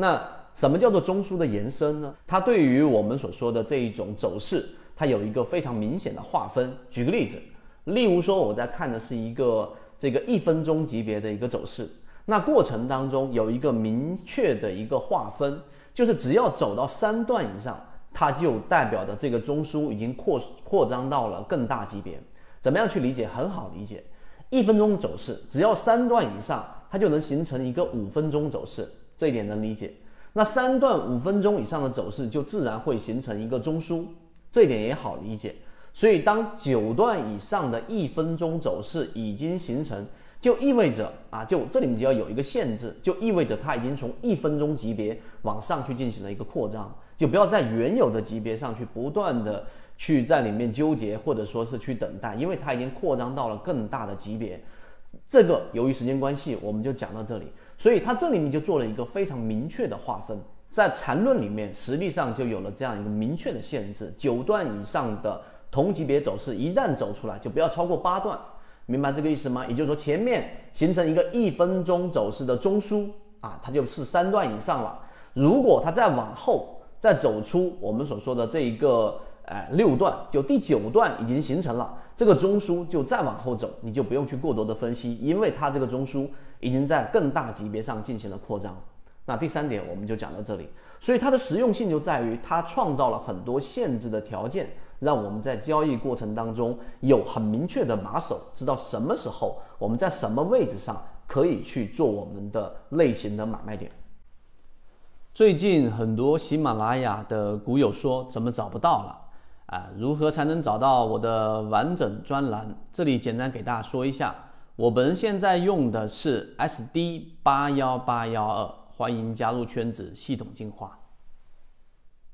那什么叫做中枢的延伸呢？它对于我们所说的这一种走势，它有一个非常明显的划分。举个例子，例如说我在看的是一个这个一分钟级别的一个走势，那过程当中有一个明确的一个划分，就是只要走到三段以上，它就代表的这个中枢已经扩扩张到了更大级别。怎么样去理解？很好理解，一分钟走势只要三段以上，它就能形成一个五分钟走势，这一点能理解。那三段五分钟以上的走势就自然会形成一个中枢，这一点也好理解。所以当九段以上的一分钟走势已经形成，就意味着啊，就这里面就要有一个限制，就意味着它已经从一分钟级别往上去进行了一个扩张，就不要在原有的级别上去不断的去在里面纠结或者说是去等待，因为它已经扩张到了更大的级别。这个由于时间关系，我们就讲到这里。所以它这里面就做了一个非常明确的划分，在缠论里面实际上就有了这样一个明确的限制：九段以上的同级别走势一旦走出来，就不要超过八段，明白这个意思吗？也就是说，前面形成一个一分钟走势的中枢啊，它就是三段以上了。如果它再往后再走出我们所说的这一个哎六段，就第九段已经形成了。这个中枢就再往后走，你就不用去过多的分析，因为它这个中枢已经在更大级别上进行了扩张。那第三点我们就讲到这里，所以它的实用性就在于它创造了很多限制的条件，让我们在交易过程当中有很明确的把手，知道什么时候我们在什么位置上可以去做我们的类型的买卖点。最近很多喜马拉雅的股友说怎么找不到了？啊，如何才能找到我的完整专栏？这里简单给大家说一下，我本人现在用的是 SD 八幺八幺二，欢迎加入圈子，系统进化。